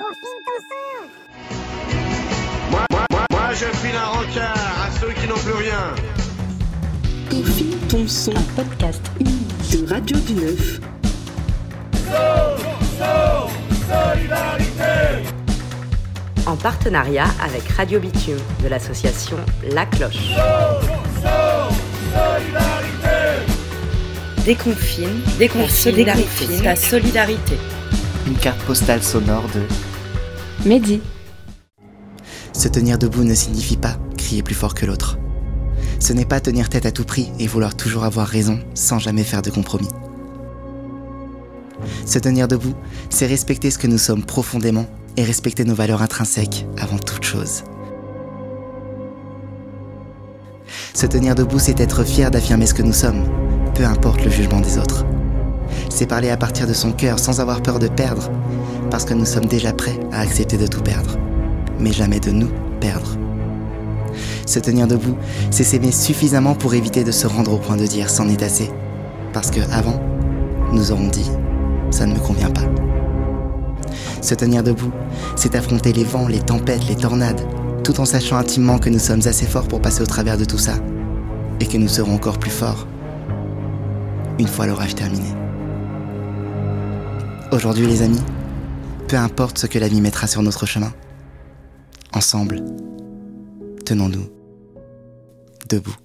Confine ton sang Moi, moi, moi, moi, je file un rencard à ceux qui n'ont plus rien. Confine ton son. Un podcast unique. De Radio du Neuf. En partenariat avec Radio Bitume de l'association La Cloche. Déconfine, Déconfine, déconfine ta solidarité. Une carte postale sonore de Mehdi. Se tenir debout ne signifie pas crier plus fort que l'autre. Ce n'est pas tenir tête à tout prix et vouloir toujours avoir raison sans jamais faire de compromis. Se tenir debout, c'est respecter ce que nous sommes profondément et respecter nos valeurs intrinsèques avant toute chose. Se tenir debout, c'est être fier d'affirmer ce que nous sommes, peu importe le jugement des autres. C'est parler à partir de son cœur sans avoir peur de perdre, parce que nous sommes déjà prêts à accepter de tout perdre, mais jamais de nous perdre. Se tenir debout, c'est s'aimer suffisamment pour éviter de se rendre au point de dire c'en est assez, parce que avant, nous aurons dit ça ne me convient pas. Se tenir debout, c'est affronter les vents, les tempêtes, les tornades, tout en sachant intimement que nous sommes assez forts pour passer au travers de tout ça, et que nous serons encore plus forts une fois l'orage terminé. Aujourd'hui les amis, peu importe ce que la vie mettra sur notre chemin, ensemble, tenons-nous debout.